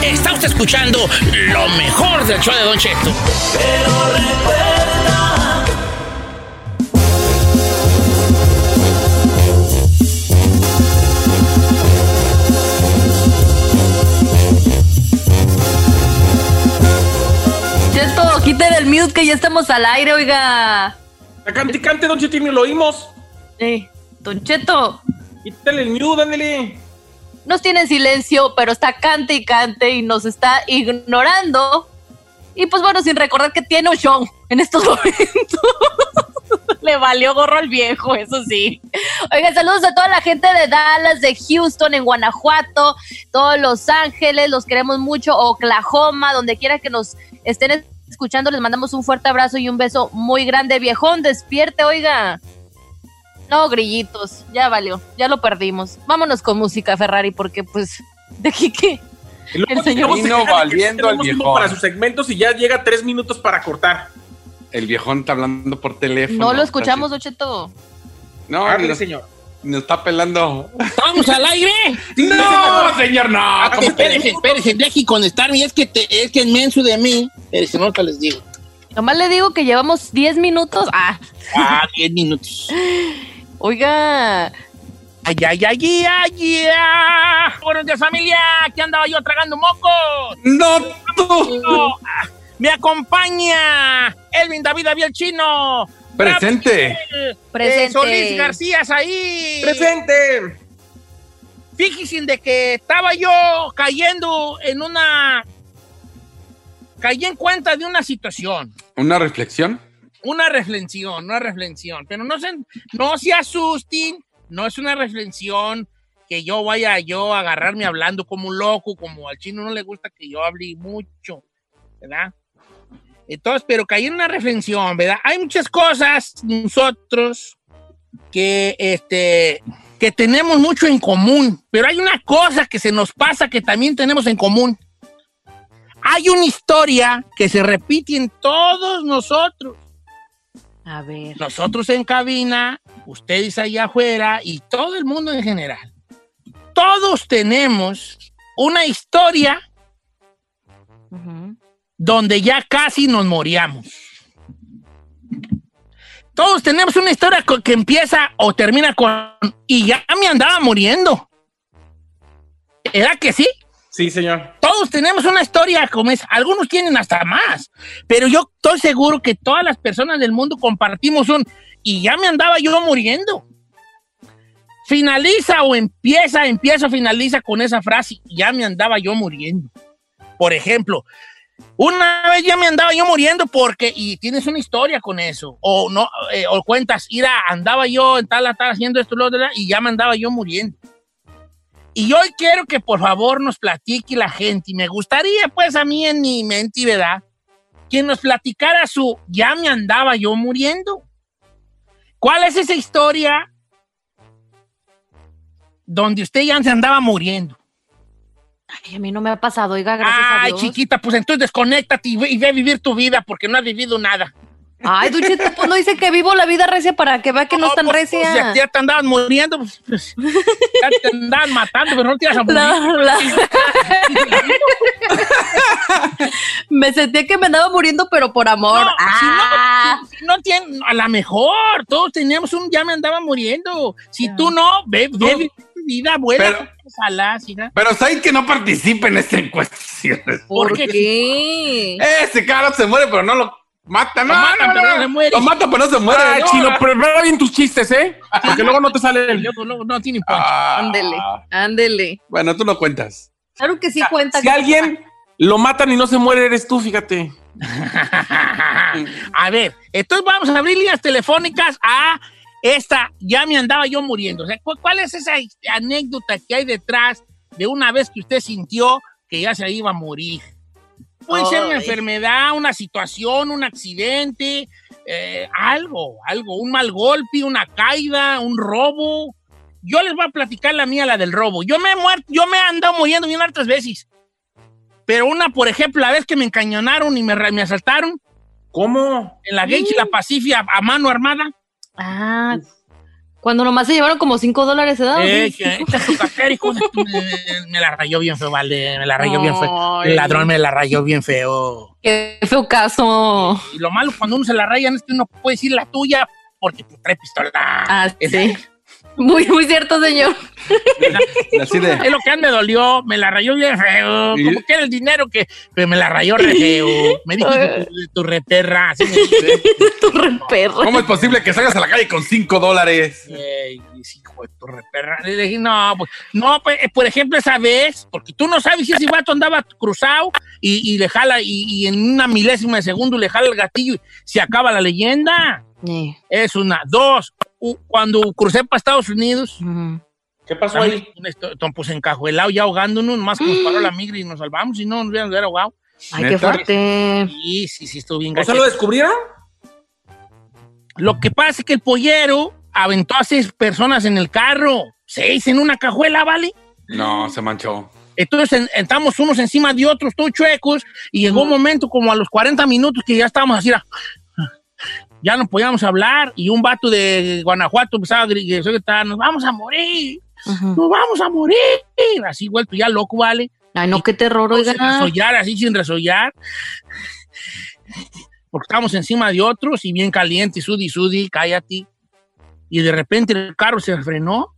Está usted escuchando lo mejor del show de Don Cheto. Cheto, quiten el mute que ya estamos al aire, oiga. Cante, cante, Don Cheto, y lo oímos. Eh, Don Cheto, Quítale el mute, ándale. Nos tiene en silencio, pero está cante y cante y nos está ignorando. Y pues bueno, sin recordar que tiene un show en estos momentos. Le valió gorro al viejo, eso sí. Oigan, saludos a toda la gente de Dallas, de Houston, en Guanajuato, todos Los Ángeles, los queremos mucho, Oklahoma, donde quiera que nos estén escuchando, les mandamos un fuerte abrazo y un beso muy grande. Viejón, despierte, oiga. No, grillitos, ya valió, ya lo perdimos. Vámonos con música, Ferrari, porque pues, de aquí que Y El señor- se Vino valiendo al viejón. Para sus segmentos y ya llega tres minutos para cortar. El viejón está hablando por teléfono. no lo escuchamos, así. Ocheto. No, Hágale, nos, señor. nos está pelando. ¿Estamos al aire? No, señor, no. Ah, ¿cómo espérense, espérense, deje conectarme. Es que, te, es que es menso de mí. Espérense, no te les digo. Nomás le digo que llevamos 10 minutos. Ah, Ah, 10 minutos. oiga. Ay, ay, ay, ay, ay. Buenos días, familia. Aquí andaba yo tragando mocos. No, tú. Me acompaña Elvin David Abiel Chino. Presente. Gabriel, Presente. eh, Solís García ahí. ¡Presente! Fíjense de que estaba yo cayendo en una. Caí en cuenta de una situación. Una reflexión. Una reflexión, una reflexión. Pero no se, no se asusten. No es una reflexión que yo vaya yo a agarrarme hablando como un loco, como al chino no le gusta que yo hable mucho, ¿verdad? Entonces, pero caí en una reflexión, ¿verdad? Hay muchas cosas nosotros que, este, que tenemos mucho en común, pero hay una cosa que se nos pasa que también tenemos en común. Hay una historia que se repite en todos nosotros. A ver. Nosotros en cabina, ustedes allá afuera y todo el mundo en general. Todos tenemos una historia donde ya casi nos moríamos. Todos tenemos una historia que empieza o termina con y ya me andaba muriendo. ¿Era que sí? Sí, señor. Todos tenemos una historia como esa. Algunos tienen hasta más. Pero yo estoy seguro que todas las personas del mundo compartimos un y ya me andaba yo muriendo. Finaliza o empieza, empieza finaliza con esa frase, ya me andaba yo muriendo. Por ejemplo, una vez ya me andaba yo muriendo porque, y tienes una historia con eso, o no, eh, o cuentas, ira, andaba yo en tal, tal, haciendo esto, lo y ya me andaba yo muriendo. Y hoy quiero que por favor nos platique la gente, y me gustaría pues a mí en mi mente, ¿verdad? Que nos platicara su, ya me andaba yo muriendo. ¿Cuál es esa historia donde usted ya se andaba muriendo? Ay, a mí no me ha pasado, oiga, gracias a Ay, Dios. chiquita, pues entonces desconéctate y ve, y ve a vivir tu vida porque no has vivido nada. Ay, Duchito, pues no dice que vivo la vida recia para que vea que no, es tan pues, pues, recia. ya, ya te andabas muriendo, pues, pues, ya te andaban matando, pero no te ibas a morir. La- la- me sentía que me andaba muriendo, pero por amor. No, si no- ah, si- si no tienen, a lo mejor, todos teníamos un ya me andaba muriendo. Si tú no, ve, ve, No. vida, vuela Pero-. Pero Said que no participe en esta encuesta. ¿Por ¿Por qué? qué? Ese cara se muere, pero no lo mata. No, matan, no, pero no. no se muere. Lo mata, pero no se muere. Ah, no. chino, prepara bien tus chistes, ¿eh? Porque luego no te sale el... luego, luego no tiene punch. Ah. Ándele, ándele. Bueno, tú lo cuentas. Claro que sí cuenta. Si alguien lo matan y no se muere, eres tú, fíjate. a ver, entonces vamos a abrir líneas telefónicas a esta, ya me andaba yo muriendo. O sea, ¿cu- ¿cuál es esa anécdota que hay detrás de una vez que usted sintió que ya se iba a morir? Puede ser una enfermedad, una situación, un accidente, eh, algo, algo, un mal golpe, una caída, un robo. Yo les voy a platicar la mía, la del robo. Yo me he muerto, yo me he andado muriendo bien hartas veces. Pero una, por ejemplo, la vez que me encañonaron y me, asaltaron ¿Cómo? en la Gage y la Pacifica a, a mano armada. Ah, cuando nomás se llevaron como 5 dólares de dado. Eh, que- hijo me, me la rayó bien feo, vale. Me la rayó bien feo. El ladrón me la rayó bien feo. Qué feo caso. Y lo malo cuando uno se la rayan es que uno puede decir la tuya porque te trae pistola. Ah, sí. Muy, muy cierto, señor. Así de. Es lo que a mí me dolió, me la rayó bien feo. Y- Como que era el dinero que pero me la rayó re feo. Me dijo de tu, reperra. Así. Tu re perro. ¿Cómo es posible que salgas a la calle con 5 dólares? Ey, hijo de tu reperra. Le dije, no, pues, no, pues, eh, por ejemplo, esa vez, porque tú no sabes si ese vato andaba cruzado y, y le jala, y, y en una milésima de segundo le jala el gatillo y se acaba la leyenda. Es una. Dos, cuando crucé para Estados Unidos. ¿Qué pasó ahí? Pues encajuelado, ya ahogándonos, más que nos paró la migra y nos salvamos, si no nos hubieran hubiera ahogado. Ay, qué fuerte. Sí, sí, sí, estuvo bien ¿O sea, lo descubrieron? Lo que pasa es que el pollero aventó a seis personas en el carro. Seis en una cajuela, ¿vale? No, se manchó. Entonces en- estamos unos encima de otros, todos chuecos, y llegó un momento como a los 40 minutos que ya estábamos así, ya no podíamos hablar, y un vato de Guanajuato empezaba a gri- a gritar, nos vamos a morir, Ujú. nos vamos a morir, así vuelto ya loco, ¿vale? Ay, no, qué terror, Sin oiga. resollar, así sin resollar, porque estábamos encima de otros, y bien caliente, sudi, sudi, cállate, y de repente el carro se frenó,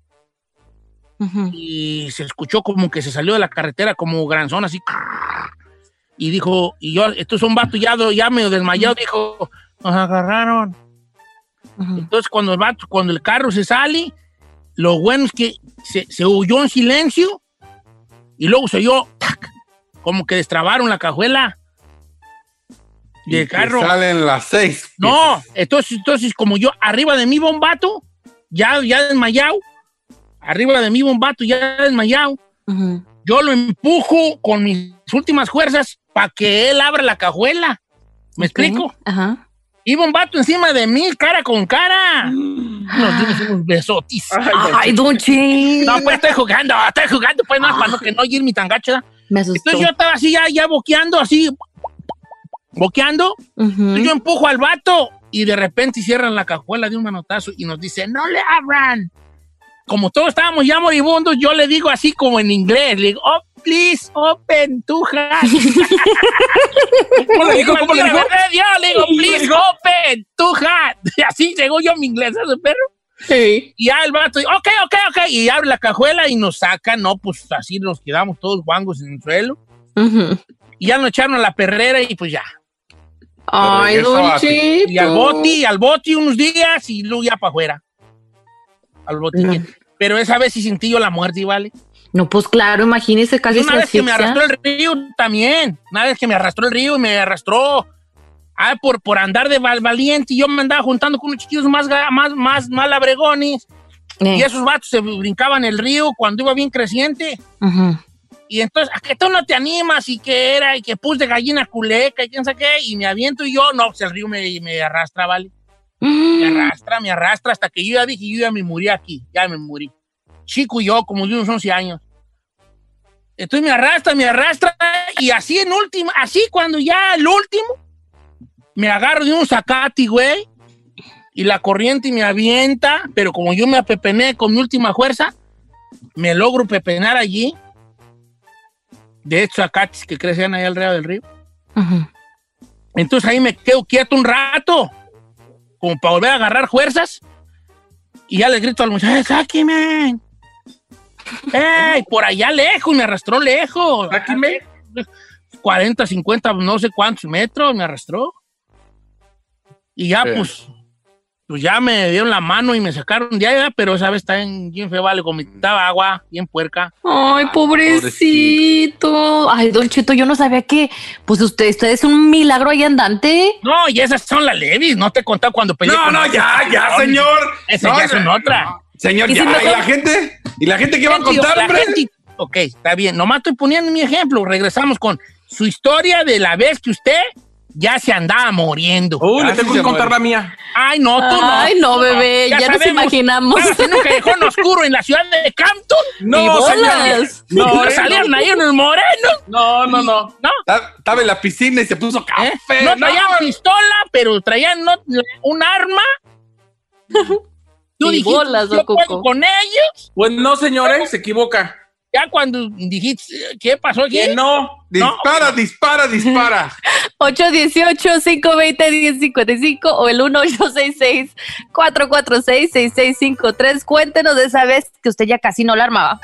Ujú. y se escuchó como que se salió de la carretera como granzón, así. Y dijo, y yo, esto es un vato ya, ya medio desmayado, dijo, nos agarraron. Entonces cuando el vato, cuando el carro se sale, lo bueno es que se, se huyó en silencio y luego se oyó, ¡tac! como que destrabaron la cajuela Y del que carro. Salen las 6. No, entonces, entonces como yo arriba de mí vato, ya, ya desmayado, arriba de mí vato ya desmayado, yo lo empujo con mis últimas fuerzas para que él abra la cajuela. ¿Me explico? Ajá. Iba un vato encima de mí, cara con cara. Nos dimos unos besotis. Ay, don. No, pues estoy jugando, estoy jugando, pues no, para no, que no irme tan gacho. ¿verdad? Me asustó. Entonces yo estaba así, ya, ya boqueando, así, boqueando. Entonces yo empujo al vato y de repente cierran la cajuela de un manotazo y nos dice, no le abran. Como todos estábamos ya moribundos, yo le digo así como en inglés, le digo, oh, please, open tu hat. ¿Cómo le dijo? ¿Cómo le dijo? Yo le digo, please, open tu hat. Y así llegó yo mi inglés, ¿sabes, perro? Sí. Y ya el vato, ok, ok, ok, y abre la cajuela y nos saca, no, pues así nos quedamos todos guangos en el suelo. Ujú. Y ya nos echaron a la perrera y pues ya. Ay. Cheto. Y al boti, al boti unos días y luego ya para afuera. Al boti. No. Pero esa vez sí sentí yo la muerte, ¿vale? No, pues claro, imagínese casi una vez que me arrastró el río también. Una vez que me arrastró el río y me arrastró. Ah, por, por andar de val- valiente y yo me andaba juntando con unos chiquillos más, más, más, más labregones. Eh, Y esos vatos se brincaban el río cuando iba bien creciente. ujú. Y entonces, ¿a que tú no te animas? Y que era, y que pus de gallina culeca, y quién sabe qué, y me aviento y yo, no, pues el río me, me arrastra, ¿vale? Me arrastra, me arrastra, hasta que yo ya dije, yo ya me morí aquí, ya me morí. Chico y yo, como de unos 11 años. Entonces me arrastra, me arrastra, y así en última, así cuando ya el último, me agarro de un zacate, güey, y la corriente me avienta, pero como yo me apepené con mi última fuerza, me logro pepenar allí, de estos zacates que crecen ahí alrededor del río. Ujú. Entonces ahí me quedo quieto un rato, como para volver a agarrar fuerzas. Y ya les grito al muchacho, sáqueme. ¡Ey! Por allá lejos, me arrastró lejos. Aquí me. 40, 50, no sé cuántos metros me arrastró. Y ya, Sí. pues, pues ya me dieron la mano y me sacaron de allá, pero esa vez está en bien feo, vale, vomitaba agua, bien puerca. Ay, pobrecito. Ay, Don Cheto, yo no sabía que, pues usted, usted es un milagro ahí andante. No, y esas son las levis, no te he contado cuando peleé No, con no, ya, ya, señor. Esas No, ya son no, otra. no. Señor, ¿Y ya. si me ¿Y la gente? ¿Y la gente qué va a contar, hombre? gente- ok, está bien. Nomás estoy poniendo mi ejemplo. Regresamos con su historia de la vez que usted ya se andaba muriendo. Uy, le tengo que contar muere. la mía. Ay, no, tú no. Ay, no, bebé, ya nos imaginamos. En un callejón oscuro en la ciudad de Campton. No, y No, no, salieron no. ahí unos morenos. No, no, no. ¿No? Ta- Estaba en la piscina y se puso ¿Eh? café. No traían pistola, pero traían no- un arma. Tú Y dijiste, bolas, yo con ellos. Pues no, señores, se equivoca. Ya cuando dijiste, ¿qué pasó aquí? Que no. Dispara, dispara, dispara. 818-520-1055 o el 1866-446-6653. Cuéntenos de esa vez que usted ya casi no la armaba.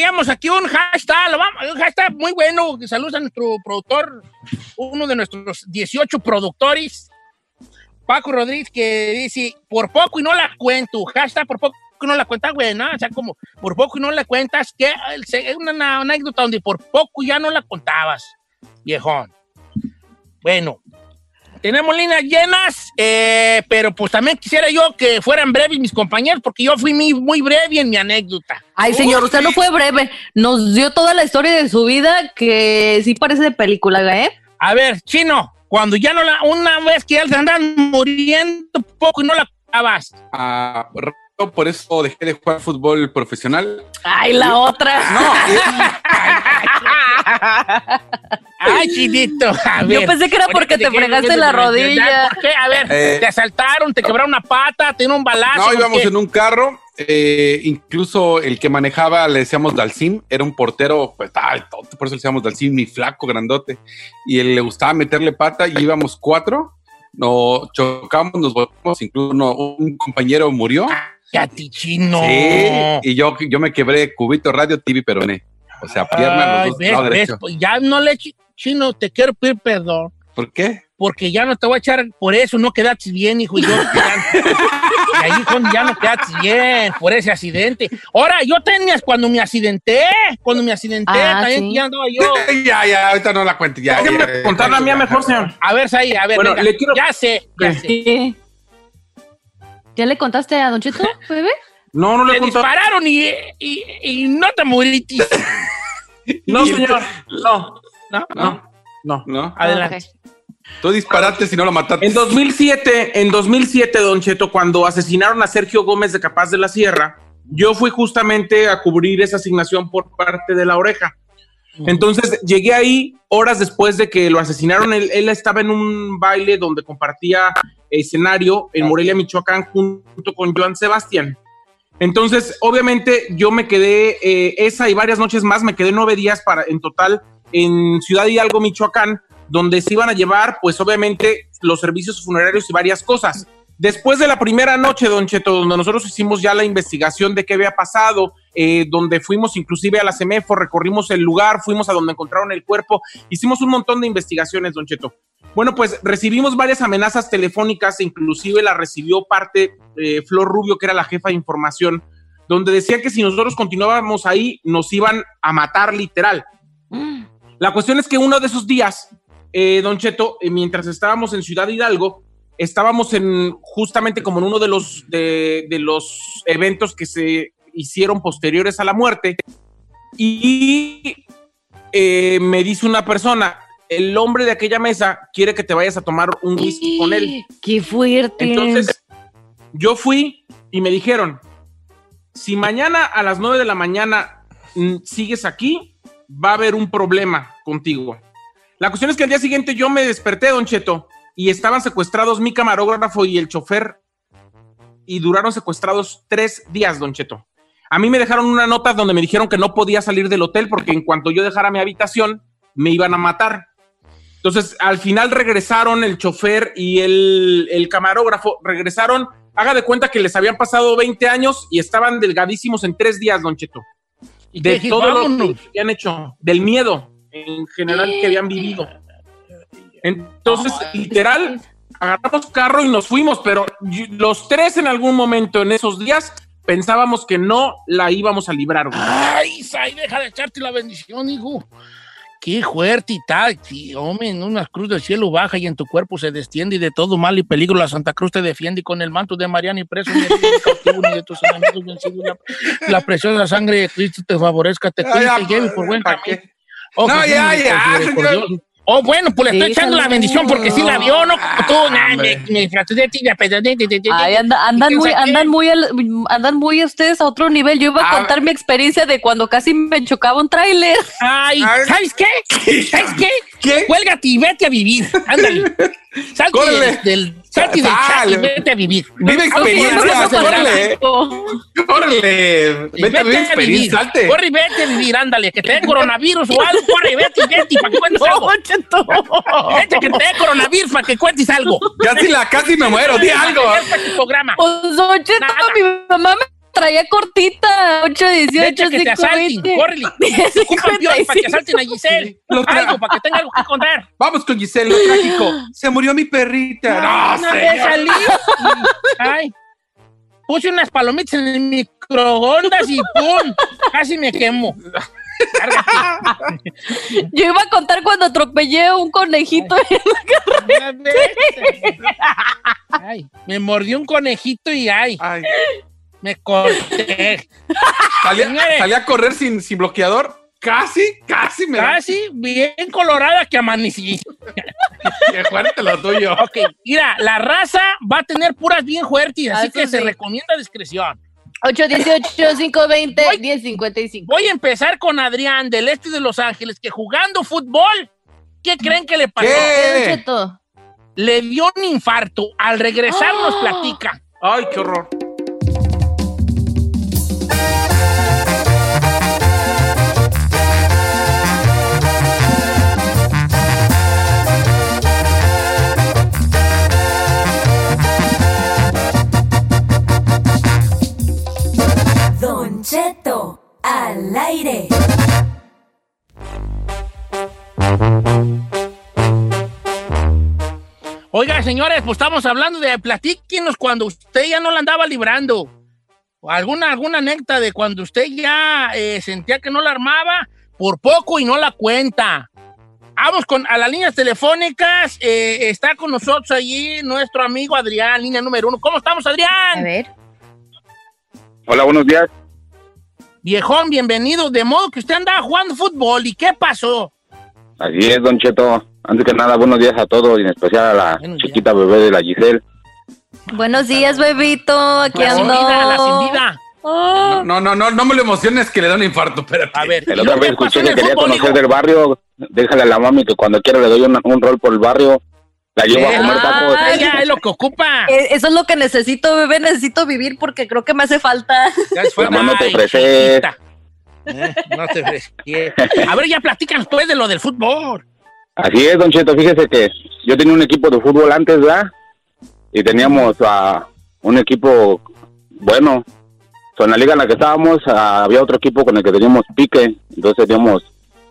Traíamos aquí un hashtag, lo un hashtag muy bueno. Saludos a nuestro productor, uno de nuestros 18 productores, Paco Rodríguez, que dice, por poco y no la cuento. Hashtag por poco y no la cuenta, güey, ¿no? O sea, como, por poco y no la cuentas, que es una, una anécdota donde por poco ya no la contabas, viejón. Bueno, tenemos líneas llenas, eh, pero pues también quisiera yo que fueran breves mis compañeros, porque yo fui muy, muy breve en mi anécdota. Ay, señor, usted no fue breve. Nos dio toda la historia de su vida que sí parece de película, ¿eh? A ver, chino, cuando ya no la, una vez que ya se andan muriendo poco y no la contabas. Ah, por eso dejé de jugar fútbol profesional. Ay, la otra. No, Ay, chinito. A Yo pensé que era porque te ¿de qué- fregaste la rodilla. ¿Por qué? A ver, Eh. te asaltaron, te quebraron una pata, te dieron un balazo. no íbamos en un carro. eh, incluso el que manejaba le decíamos Dalcim, era un portero, pues, ay, tonto, por eso le decíamos Dalcim, mi flaco, grandote. Y él le gustaba meterle pata y íbamos cuatro. Nos chocamos, nos volvimos, incluso uno- un compañero murió. Ya, ti, chino. Sí, y yo, yo me quebré cubito radio, TV, peroné. O sea, pierna, Ay, los dos, ves, ves, derecho. pues ya no le chi- chino, te quiero pedir perdón. ¿Por qué? Porque ya no te voy a echar por eso, no quedaste bien, hijo. Y, yo, y ahí ya no quedaste bien por ese accidente. Ahora, yo tenías cuando me accidenté, cuando me accidenté, Ah, también sí. ya andaba yo. ya, ya, ahorita no la cuento. Ya, Déjame ya, ya, contar la ya, mía ya. mejor, señor. A ver, Saí, a ver, Bueno, venga. le quiero- ya sé, ya ¿Qué? sé. ¿Qué? ¿Ya le contaste a Don Cheto, bebé? No, no le Te he contado. dispararon y, y, y no te moriste. No, señor. No, ¿No? no, no. ¿No? Adelante. Ok. Tú disparaste si no lo mataste. En 2007, en 2007, Don Cheto, cuando asesinaron a Sergio Gómez de Capaz de la Sierra, yo fui justamente a cubrir esa asignación por parte de la oreja. Entonces llegué ahí horas después de que lo asesinaron. Él, él estaba en un baile donde compartía escenario en Morelia, Michoacán, junto con Joan Sebastián. Entonces, obviamente, yo me quedé eh, esa y varias noches más, me quedé nueve días para, en total en Ciudad Hidalgo, Michoacán, donde se iban a llevar, pues obviamente, los servicios funerarios y varias cosas. Después de la primera noche, Don Cheto, donde nosotros hicimos ya la investigación de qué había pasado, eh, donde fuimos inclusive a la CEMEFO, recorrimos el lugar, fuimos a donde encontraron el cuerpo, hicimos un montón de investigaciones, Don Cheto. Bueno, pues recibimos varias amenazas telefónicas, inclusive la recibió parte eh, Flor Rubio, que era la jefa de información, donde decía que si nosotros continuábamos ahí, nos iban a matar literal. Mm. La cuestión es que uno de esos días, eh, Don Cheto, mientras estábamos en Ciudad Hidalgo, estábamos en justamente como en uno de los, de, de los eventos que se hicieron posteriores a la muerte. Y eh, me dice una persona, el hombre de aquella mesa quiere que te vayas a tomar un whisky con él. ¡Qué fuerte! Entonces, yo fui y me dijeron, si mañana a las 9 de la mañana mm, sigues aquí, va a haber un problema contigo. La cuestión es que al día siguiente yo me desperté, Don Cheto, y estaban secuestrados mi camarógrafo y el chofer, y duraron secuestrados tres días, Don Cheto. A mí me dejaron una nota donde me dijeron que no podía salir del hotel porque en cuanto yo dejara mi habitación, me iban a matar. Entonces, al final regresaron el chofer y el, el camarógrafo, regresaron, haga de cuenta que les habían pasado 20 años y estaban delgadísimos en tres días, Don Cheto. ¿Y qué De todo lo que habían hecho, del miedo en general que habían vivido. Entonces, literal, agarramos carro y nos fuimos, pero los tres en algún momento en esos días pensábamos que no la íbamos a librar. güey. Ay, Sai, deja de echarte la bendición, hijo. Qué fuerte y tal. Hombre, en una cruz del cielo baja y en tu cuerpo se destiende y de todo mal y peligro la Santa Cruz te defiende y con el manto de Mariana y preso ni de ti, ni cautivo, ni de tus enemigos vencidos. La, la preciosa sangre de Cristo te favorezca, te cuide y lleve por buen ¿Para camino. No, ya, ya, misericordioso. Oh, bueno, pues le estoy echando la bendición porque sí la vio, ¿no? Como tú, nah, me, andan ¿Y muy, andan muy, al- andan muy ustedes a otro nivel. Yo iba a Ah, contar mi experiencia de cuando casi me chocaba un tráiler. Ay, Ay. ¿sabes qué? ¿Sabes qué? ¿Qué? Cuélgate y vete a vivir. Ándale. Salte Córrele. del, del, salte del chat y vete a vivir. Vive Vamos, experiencia, vamos a acelerar. córrele. Órale, Y vete a vivir experiencia, salte. Corre y vete a vivir, ándale. Que te dé coronavirus o algo. Corre y vete y vete y para que cuentes algo. Vete que te dé coronavirus para que cuentes algo. Casi la, casi me muero, di algo. Tu programa. Pues, Don Cheto, Nada. mi mamá me traía cortita. 8, 18, Vete que te 5, asalten. 20. Córrele. Ocupan para que asalten a Giselle. Lo tra- Algo para que tenga algo que contar. Vamos con Giselle, lo trágico. Se murió mi perrita. No, señor. salí. Ay. Puse unas palomitas en el microondas y ¡pum! Casi me quemo. Yo iba a contar cuando atropellé un conejito. Una vez. Ay, me mordió un conejito y ay, Ay, me corté. salí, Señores. salí a correr sin, sin bloqueador. Casi, casi me da. Casi bien colorada que amanecí. Qué fuerte lo tuyo. Ok, mira, la raza va a tener puras bien fuertes, así Ah, que se recomienda discreción. 8, 18, 5, 20, Voy. 10, 55. Voy a empezar con Adrián del este de Los Ángeles, que jugando fútbol, ¿qué creen que le pasó? Le dio un infarto. Al regresar nos platica. Ay, qué horror. Señores, pues estamos hablando de platíquenos cuando usted ya no la andaba librando. Alguna, alguna anécdota de cuando usted ya eh, sentía que no la armaba por poco y no la cuenta. Vamos con a las líneas telefónicas. eh, está con nosotros allí nuestro amigo Adrián, línea número uno. ¿Cómo estamos, A Adrián? ver. Hola, buenos días. Viejón, bienvenido. De modo que usted andaba jugando fútbol. ¿Y qué pasó? Así es, Don Cheto. Antes que nada, buenos días a todos y en especial a la Buenos días. chiquita bebé de la Giselle. Buenos días, bebito. Aquí La sin ando. vida, la sin vida. Oh. No, no, no, no me lo emociones que le da un infarto, espérate. A ver, El ¿y otra lo vez escuché que quería fútbol, conocer hijo? del barrio. Déjale a la mami que cuando quiera le doy un rol por el barrio. La llevo a comer ah, tacos. Ya es lo que ocupa. Eh, Eso es lo que necesito, bebé. Necesito vivir porque creo que me hace falta. Ya es fuera. No te ofreces. Eh, no te ofreces. A ver, ya platican después de lo del fútbol. Así es, Don Cheto. Fíjese que yo tenía un equipo de fútbol antes, ¿verdad? Y teníamos a un equipo bueno. So, en la liga en la que estábamos ah, había otro equipo con el que teníamos pique. Entonces teníamos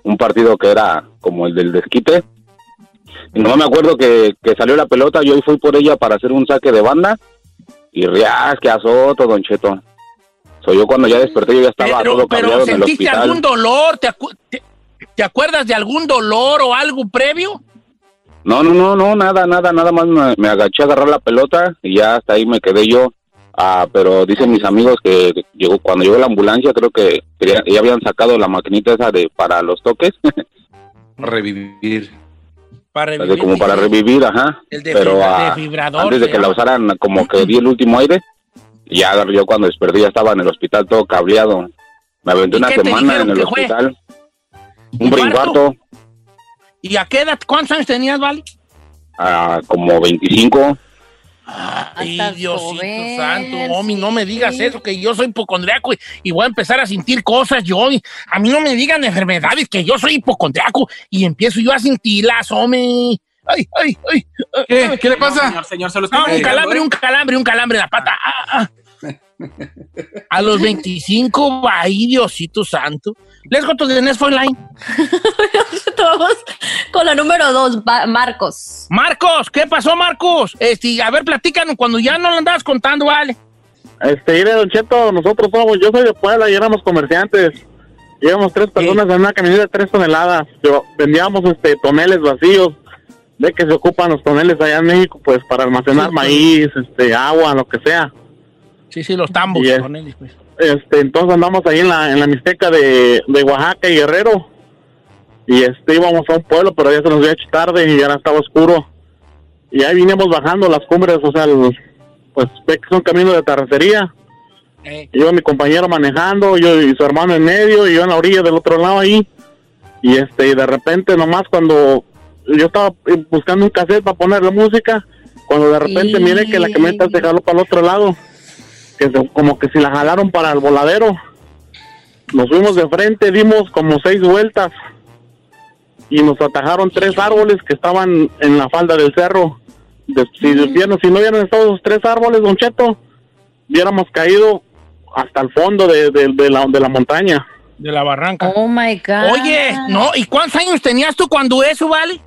un partido que era como el del desquite. Y no me acuerdo que, que salió la pelota, yo fui por ella para hacer un saque de banda. Y rias, que azoto, Don Cheto. So, yo cuando ya desperté, yo ya estaba Pero, todo pero cabreado en el ¿sentiste hospital. algún dolor? ¿Te, acu- te- te acuerdas de algún dolor o algo previo? No, no, no, no, nada, nada, nada más me, me agaché a agarrar la pelota y ya hasta ahí me quedé yo. Ah, pero dicen mis amigos que llegó cuando llegó la ambulancia, creo que quería- ya habían sacado la maquinita esa de para los toques, Revivir. Para de como para revivir, ajá. El de, pero fibra- ah, de vibrador. antes de que la usaran, como que di el último aire, y ya yo cuando desperté ya estaba en el hospital todo cableado. Me aventé ¿Y una semana en el fue? Un brincuarto, ¿Y a qué edad? ¿Cuántos años tenías, Vale? ah, como 25. Ay, Diosito joven, santo, Omi, no me digas eso, que yo soy hipocondriaco y, y voy a empezar a sentir cosas yo. y a mí no me digan enfermedades, que yo soy hipocondriaco y empiezo yo a sentirlas, Omi. Ay, ay, ay. ¿Qué? ¿Qué le pasa? Señor, señor, se lo está No, un calambre, ¿eh? un calambre, un calambre en la pata. Ah, ah. A los 25, ay, Diosito santo. Let's go to the next phone line. Vamos con la número dos, Marcos. Marcos, ¿qué pasó, Marcos? Este, a ver, platícanos cuando ya no lo andabas contando, vale. Este, mire, Don Cheto, nosotros somos, yo soy de Puebla y éramos comerciantes. Íbamos tres personas en una camioneta de tres toneladas. Yo, vendíamos este toneles vacíos. Ve que se ocupan los toneles allá en México, pues, para almacenar Sí, pues. maíz, este, agua, lo que sea. Sí, sí, los tambos, Y es- con él, pues. Este, entonces andamos ahí en la, en la Mixteca de, de Oaxaca y Guerrero. Y este, íbamos a un pueblo, pero ya se nos había hecho tarde y ya estaba oscuro. Y ahí vinimos bajando las cumbres, o sea, pues ve que son caminos de terracería. Eh, Iba mi compañero manejando, yo y su hermano en medio, y yo en la orilla del otro lado ahí. Y este, y de repente nomás cuando yo estaba eh, buscando un cassette para ponerle música, cuando de repente Y- miré que la camioneta se jaló para el otro lado, que se- como que si la jalaron para el voladero. Nos fuimos de frente, dimos como seis vueltas y nos atajaron tres árboles que estaban en la falda del cerro. De- si, vieron- si no hubieran estado esos tres árboles, Don Cheto, hubiéramos caído hasta el fondo de, de- de la, de la montaña. de la barranca. Oh my God. Oye, no, ¿y cuántos años tenías tú cuando eso, vale?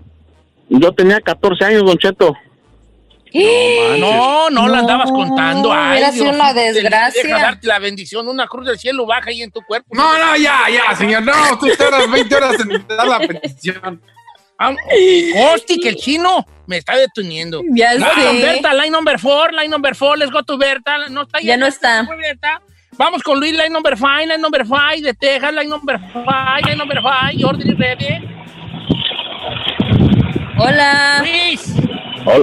Yo tenía 14 años, Don Cheto. No, no, la andabas No, contando. Ay, hubiera sido una desgracia. Deja darte la bendición, una cruz del cielo baja ahí en tu cuerpo. No, no, ya, ya, señor. No, tú tardas 20 horas en dar la petición. Ah, Hosti, que el chino me está deteniendo. Ya Line sé. Berta, line number four, line number four, let's go to Berta. No está Ya no está. Berta. Vamos con Luis, line number five, line number five, de Texas, line number five, line number five, order ready. Hola. Luis,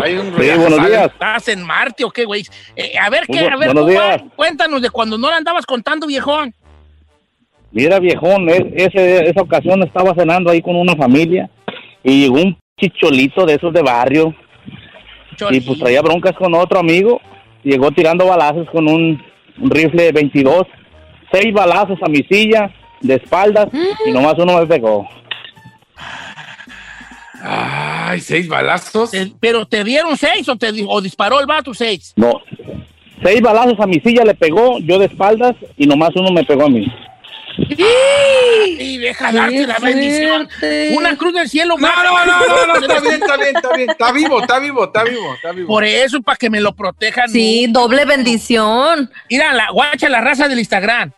Hay un Sí, buenos días. ¿estás en Marte o qué, güey? Eh, a ver, ¿qué? A ver, buenos ¿cómo va? días. cuéntanos de cuando no la andabas contando, viejón. Mira, viejón, es- ese, esa ocasión estaba cenando ahí con una familia y llegó un chicholito de esos de barrio y pues traía broncas con otro amigo. Llegó tirando balazos con un, un rifle de 22. Seis balazos a mi silla, de espaldas, y nomás uno me pegó. Ay, seis balazos. Te- ¿Pero te dieron seis o, te, o disparó el vato seis? No, seis balazos a mi silla le pegó, yo de espaldas, y nomás uno me pegó a mí. Y deja darte la bendición. Una cruz del cielo. No, no, no, no, no, está bien, está bien, está bien. Está vivo, está vivo, está vivo, está vivo. Por eso, para que me lo protejan. Sí, doble bendición. Mira, la guacha, la raza del Instagram.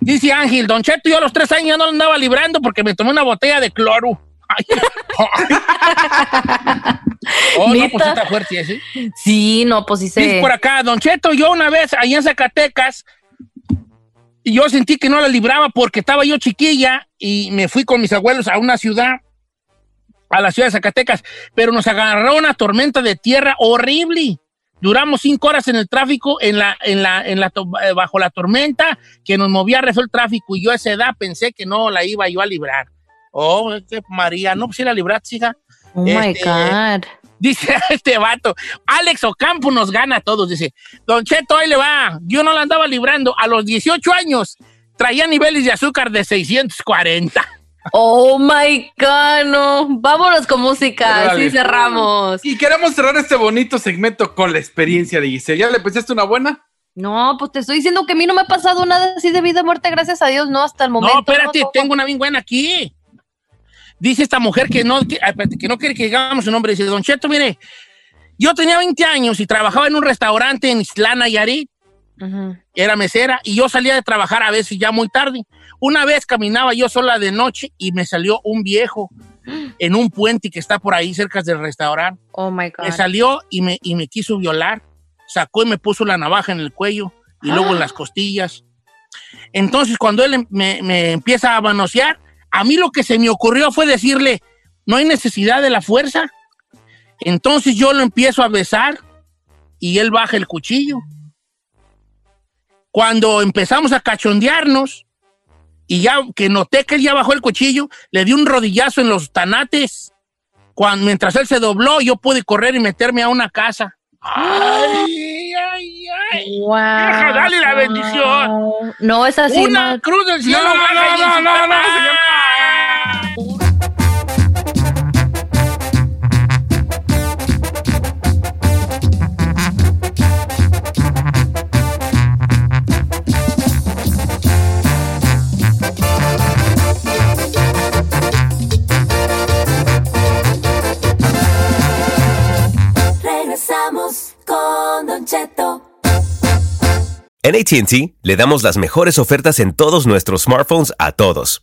Dice Ángel, Don Cheto, yo a los tres años ya no lo andaba librando porque me tomé una botella de cloro. Oh, no, pues está fuerte ese. Sí, no, pues sí Dice se. por acá, Don Cheto, yo una vez allá en Zacatecas, yo sentí que no la libraba porque estaba yo chiquilla y me fui con mis abuelos a una ciudad, a la ciudad de Zacatecas, pero nos agarró una tormenta de tierra horrible. Duramos cinco horas en el tráfico, en la, en la, en la, eh, bajo la tormenta, que nos movía rezo el tráfico, y yo a esa edad pensé que no la iba yo a librar. Oh, este María, no, pues si la libraste, hija. Oh my Este, God. Dice este vato, Alex Ocampo nos gana a todos. Dice, Don Cheto, ahí le va. Yo no la andaba librando. A los 18 años traía niveles de azúcar de 640. Oh my God, no. Vámonos con música. Así cerramos. Y queremos cerrar este bonito segmento con la experiencia de Giselle. ¿Ya le pensaste una buena? No, pues te estoy diciendo que a mí no me ha pasado nada así de vida o muerte, gracias a Dios, no, hasta el momento. no, espérate, no, no. tengo una bien buena aquí. Dice esta mujer que no, que, espérate, que no quiere que digamos su nombre. Dice, Don Cheto, mire, yo tenía 20 años y trabajaba en un restaurante en Islán, Nayarit. Ujú. era mesera y yo salía de trabajar a veces ya muy tarde. Una vez caminaba yo sola de noche y me salió un viejo en un puente que está por ahí cerca del restaurante. Oh my God. Me salió y me, y me quiso violar. Sacó y me puso la navaja en el cuello y luego en las costillas. Entonces, cuando él em- me, me empieza a manosear, a mí lo que se me ocurrió fue decirle, no hay necesidad de la fuerza. Entonces yo lo empiezo a besar y él baja el cuchillo. Cuando empezamos a cachondearnos, y ya que noté que él ya bajó el cuchillo, le di un rodillazo en los tanates. Cuando, mientras él se dobló, yo pude correr y meterme a una casa. ¡Ay, ay, ay! Wow. Vieja, dale la bendición. No es así, Una cruz del cielo. No, no, no, no, no. En ATT le damos las mejores ofertas en todos nuestros smartphones a todos.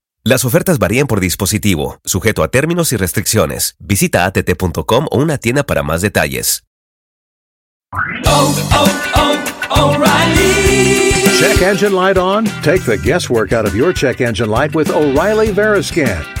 Las ofertas varían por dispositivo, sujeto a términos y restricciones. Visita att.com o una tienda para más detalles. Check engine light on? Take the guesswork out of your check engine light with O'Reilly Veriscan.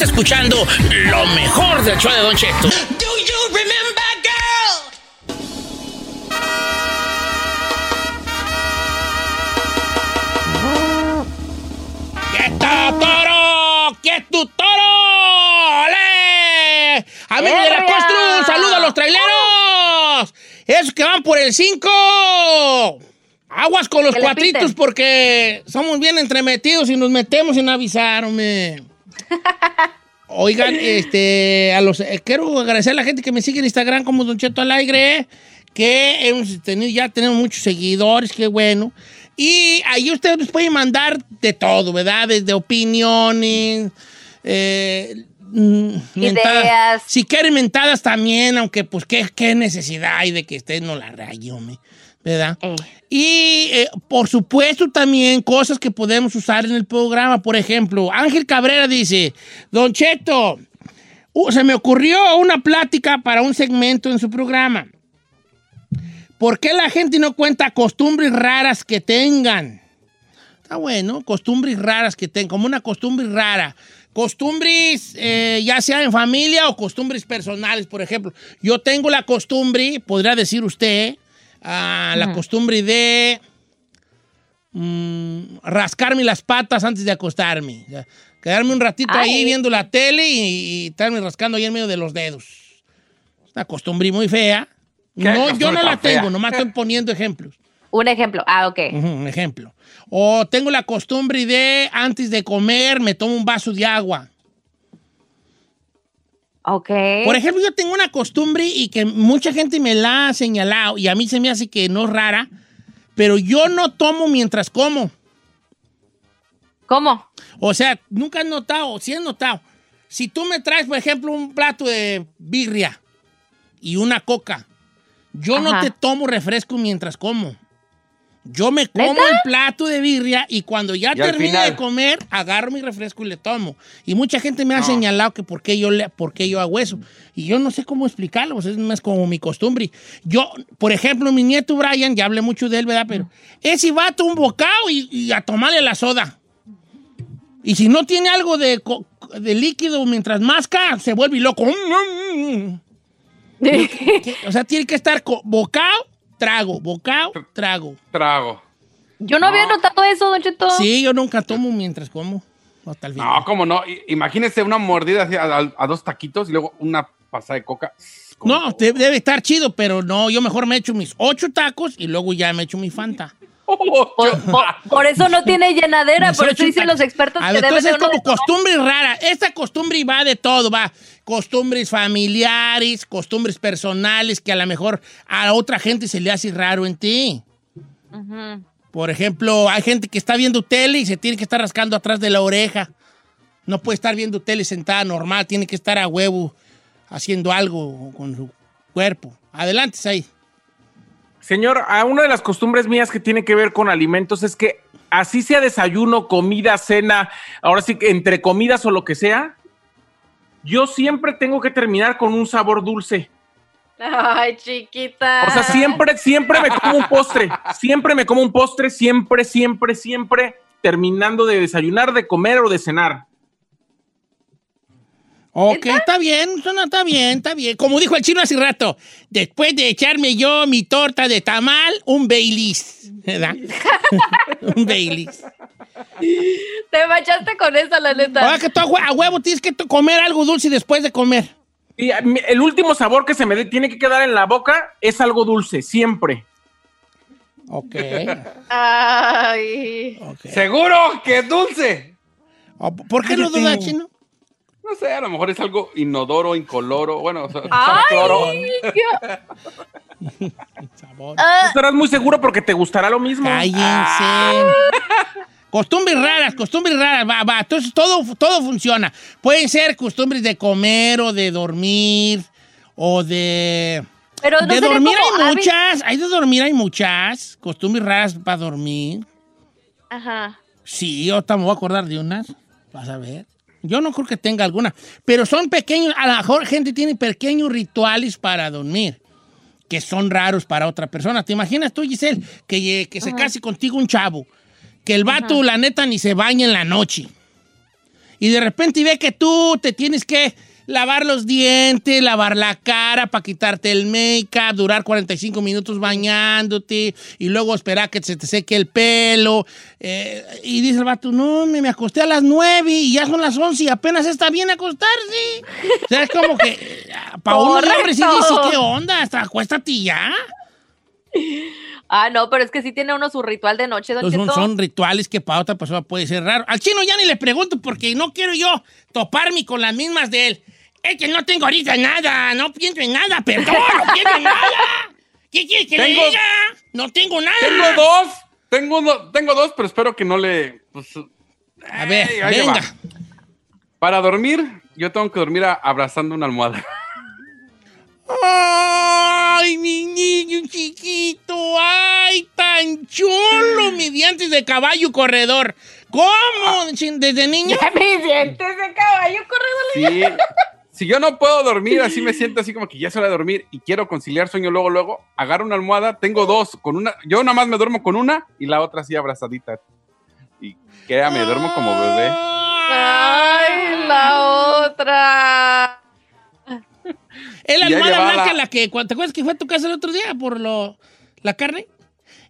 Escuchando lo mejor del show de Don Cheto. Do you remember, girl? ¡Quieto, toro! ¡Quieto, toro! ¡Ole! Amigos de la Costru, un saludo a los traileros. Esos que van por el 5. Aguas con los cuatritos porque somos bien entremetidos y nos metemos sin avisar, hombre. Oigan, este, a los, eh, quiero agradecer a la gente que me sigue en Instagram como Don Cheto al aire, que hemos tenido, ya tenemos muchos seguidores, qué bueno. Y ahí ustedes nos pueden mandar de todo, ¿verdad? Desde opiniones, eh, mm, mentadas. Ideas. Si quieren mentadas también, aunque pues qué, qué necesidad hay de que usted no la raye, hombre, ¿verdad? Eh. Y eh, por supuesto también cosas que podemos usar en el programa. Por ejemplo, Ángel Cabrera dice, Don Cheto, se me ocurrió una plática para un segmento en su programa. ¿Por qué la gente no cuenta costumbres raras que tengan? Está bueno, costumbres raras que tengan, como una costumbre rara. Costumbres, eh, ya sea en familia o costumbres personales, por ejemplo. Yo tengo la costumbre, podría decir usted, ah, la costumbre de mm, rascarme las patas antes de acostarme. O sea, quedarme un ratito ahí Ay. viendo la tele y, y estarme rascando ahí en medio de los dedos. Es una costumbre muy fea. ¿Qué No, yo no la fea? tengo, nomás estoy poniendo ejemplos. Un ejemplo. Ah, ok. Un ejemplo. O tengo la costumbre de, antes de comer, me tomo un vaso de agua. Ok. Por ejemplo, yo tengo una costumbre y que mucha gente me la ha señalado y a mí se me hace que no es rara, pero yo no tomo mientras como. ¿Cómo? O sea, nunca has notado, si has notado, si tú me traes, por ejemplo, un plato de birria y una coca, yo no te tomo refresco mientras como. Yo me como ¿Neta? el plato de birria y cuando ya Y final. de comer, agarro mi refresco y le tomo. Y mucha gente me ha señalado que por qué yo, le, por qué yo hago eso. Y yo no sé cómo explicarlo, pues es más como mi costumbre. Yo, por ejemplo, mi nieto Brian, ya hablé mucho de él, ¿verdad? Pero ese vato un bocado y, y a tomarle la soda. Y si no tiene algo de, de líquido mientras masca, se vuelve loco. Que- O sea, tiene que estar bocado, trago, bocado, trago. Trago. Yo no había notado eso, Don Cheto. Sí, yo nunca tomo mientras como. Hasta el final. No, cómo no. Imagínese una mordida así a, a- a dos taquitos y luego una pasada de coca. No, de- debe estar chido, pero no, yo mejor me echo mis ocho tacos y luego ya me echo mi Fanta. Por, por- por eso no tiene llenadera, por eso dicen los expertos A que ver, debe entonces es como de costumbre rara. Esta costumbre va de todo, va. Costumbres familiares, costumbres personales que a lo mejor a otra gente se le hace raro en ti. Por ejemplo, hay gente que está viendo tele y se tiene que estar rascando atrás de la oreja. No puede estar viendo tele sentada normal, tiene que estar a huevo haciendo algo con su cuerpo. Adelante, ahí. Señor, a una de las costumbres mías que tiene que ver con alimentos es que así sea desayuno, comida, cena, ahora sí que entre comidas o lo que sea, yo siempre tengo que terminar con un sabor dulce. Ay, chiquita. O sea, siempre, siempre me como un postre. Siempre me como un postre, siempre, siempre, siempre terminando de desayunar, de comer o de cenar. Ok, está bien, está bien, está bien. Como dijo el chino hace rato, después de echarme yo mi torta de tamal, un Baileys, ¿verdad? un Baileys. Te manchaste con esa, la neta. Ahora que tú a hue- a huevo tienes que comer algo dulce después de comer. Y el último sabor que se me dé- tiene que quedar en la boca es algo dulce, siempre. Ok. Ay. ¡Seguro que es dulce! ¿Por qué lo duda, chino? No sé, a lo mejor es algo inodoro, incoloro. Bueno, o sea, Ay, cloro. qué- Tú estarás muy seguro porque te gustará lo mismo. Cállense. Costumbres raras, costumbres raras, va, va. Entonces todo, todo funciona. Pueden ser costumbres de comer o de dormir o de... Pero no de dormir como hay muchas, hay de dormir hay muchas. Costumbres raras para dormir. Ajá. Sí, yo también voy a acordar de unas. Vas a ver. Yo no creo que tenga alguna. Pero son pequeños, a lo mejor gente tiene pequeños rituales para dormir. Que son raros para otra persona. ¿Te imaginas tú, Giselle, que, que se case contigo un chavo? Que el vato, la neta, ni se baña en la noche. Y de repente ve que tú te tienes que lavar los dientes, lavar la cara para quitarte el make-up, durar 45 minutos bañándote y luego esperar que se te seque el pelo. eh, y dice el vato, no, me, me acosté a las 9 y ya son las 11 y apenas está bien acostarse. O sea, es como que para uno hombre sí dice. ¿qué onda? Hasta acuéstate ya. Ah, no, pero es que sí tiene uno su ritual de noche, Don Entonces, son, son rituales que para otra persona puede ser raro. Al chino ya ni le pregunto porque no quiero yo toparme con las mismas de él. Es que no tengo ahorita nada, no pienso en nada, perdón, no pienso en nada. ¿Qué quieres que le diga? No tengo nada. Tengo dos. Tengo, do- tengo dos, pero espero que no le. pues, A ver, venga. Para dormir, yo tengo que dormir a- abrazando una almohada. Ay, mi niño chiquito, ay, tan chulo, mi dientes de caballo corredor. ¿Cómo? ¿Desde niño? Mis dientes de caballo corredor. Sí. Si yo no puedo dormir, así me siento así como que ya es hora de dormir y quiero conciliar sueño luego, luego, agarro una almohada, tengo dos, con una, yo nada más me duermo con una y la otra así abrazadita. Y créame, duermo como bebé. Ay, la otra. Es la almohada blanca la... la que. ¿Te acuerdas que fue a tu casa el otro día por lo, la carne?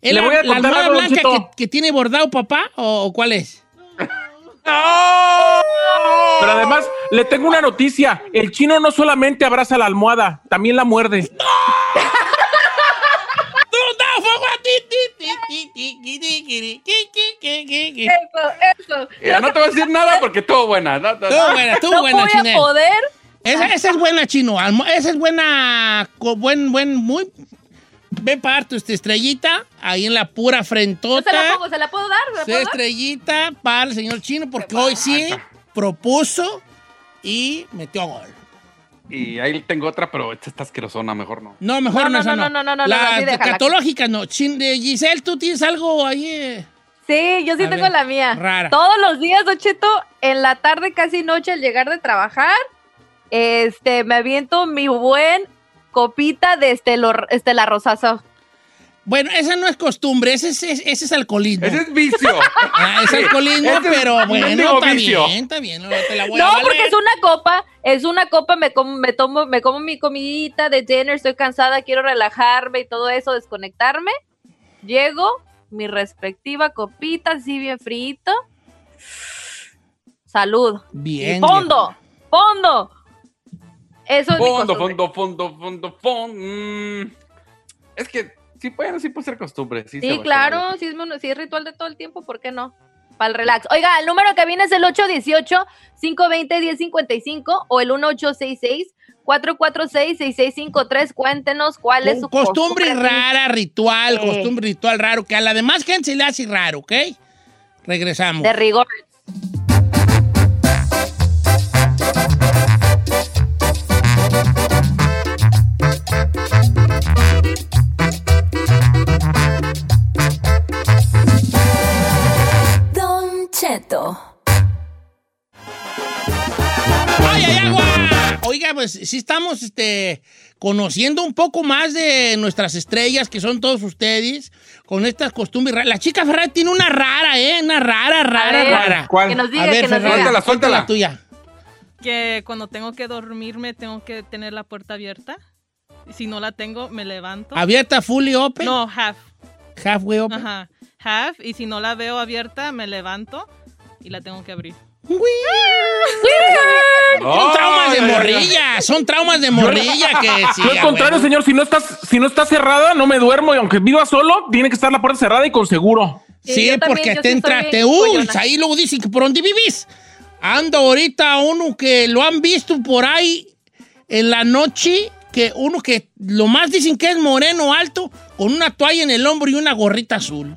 ¿Es la, la almohada blanca que, que, tiene bordado papá o, o cuál es? ¡No! Pero además, le tengo una noticia. El chino no solamente abraza la almohada, también la muerde. ¡No! Eso, eso. No te voy a decir nada porque estuvo buena. No, no, no. Estuvo buena, estuvo buena, voy China. a poder esa, esa es buena, chino. Esa es buena, buen, buen, muy... dar tu este, estrellita ahí en la pura Yo frentota. se la pongo, ¿se la puedo dar? ¿Se la puedo dar? estrellita para el señor Chino porque hoy sí propuso y metió gol. Y ahí tengo otra, pero esta está asquerosona, mejor no. No, mejor No, no, no, esa no, no, no, no, La no, sí, catológica no. Chin- de Giselle, ¿tú tienes algo ahí? eh? Sí, yo sí A tengo ver, la mía. rara. Todos los días, Don Cheto, en la tarde, casi noche, al llegar de trabajar, este, me aviento mi buen copita de Estelo, Estela Rosazo. Bueno, esa no es costumbre, ese es, ese es alcoholismo. Ese es vicio. Ah, es alcoholismo, Ese es pero bueno, está vicio. bien, está bien. No, te la voy a No, valer. porque es una copa, es una copa, me como, me tomo, me como mi comidita de dinner, estoy cansada, quiero relajarme y todo eso, desconectarme. Llego, mi respectiva copita, así bien frito. Salud. Bien. Y fondo, fondo. Eso es mi Fondo, fondo, fondo, fondo, fondo. Mm. Es que sí, bueno, sí puede ser costumbre. Sí, Sí, claro, si es, ritual de todo el tiempo, ¿por qué no? Para el relax. Oiga, el número que viene es el 818-520-1055 o el 1866-446-6653. Cuéntenos cuál es su Costumbre costumbre. rara, ritual, Sí. costumbre ritual raro, que a la demás gente se le hace raro, ¿ok? Regresamos. De rigor. ¡Ay, ay, agua! Oiga, pues sí estamos este, conociendo un poco más de nuestras estrellas, que son todos ustedes, con estas costumbres raras. La chica Ferrari tiene una rara, ¿eh? Una rara, rara, ver, rara. ¿Cuál? Que nos diga, A ver, que nos Ferrari, diga. Suéltala, suéltala. la tuya. Que cuando tengo que dormirme tengo que tener la puerta abierta. Y si no la tengo, me levanto. ¿Abierta fully open? No, half. Halfway open. Ajá. Half. Y si no la veo abierta, me levanto y la tengo que abrir. Son traumas de morrilla, son traumas de morrilla que sí. Yo al a contrario, señor, si no estás, si no está cerrada, no me duermo y aunque viva solo, tiene que estar la puerta cerrada y con seguro. Sí, también, porque yo te sí entra, te ahí luego dicen que por dónde vivís. Anda ahorita uno que lo han visto por ahí en la noche, que uno que lo más dicen que es moreno alto, con una toalla en el hombro y una gorrita azul.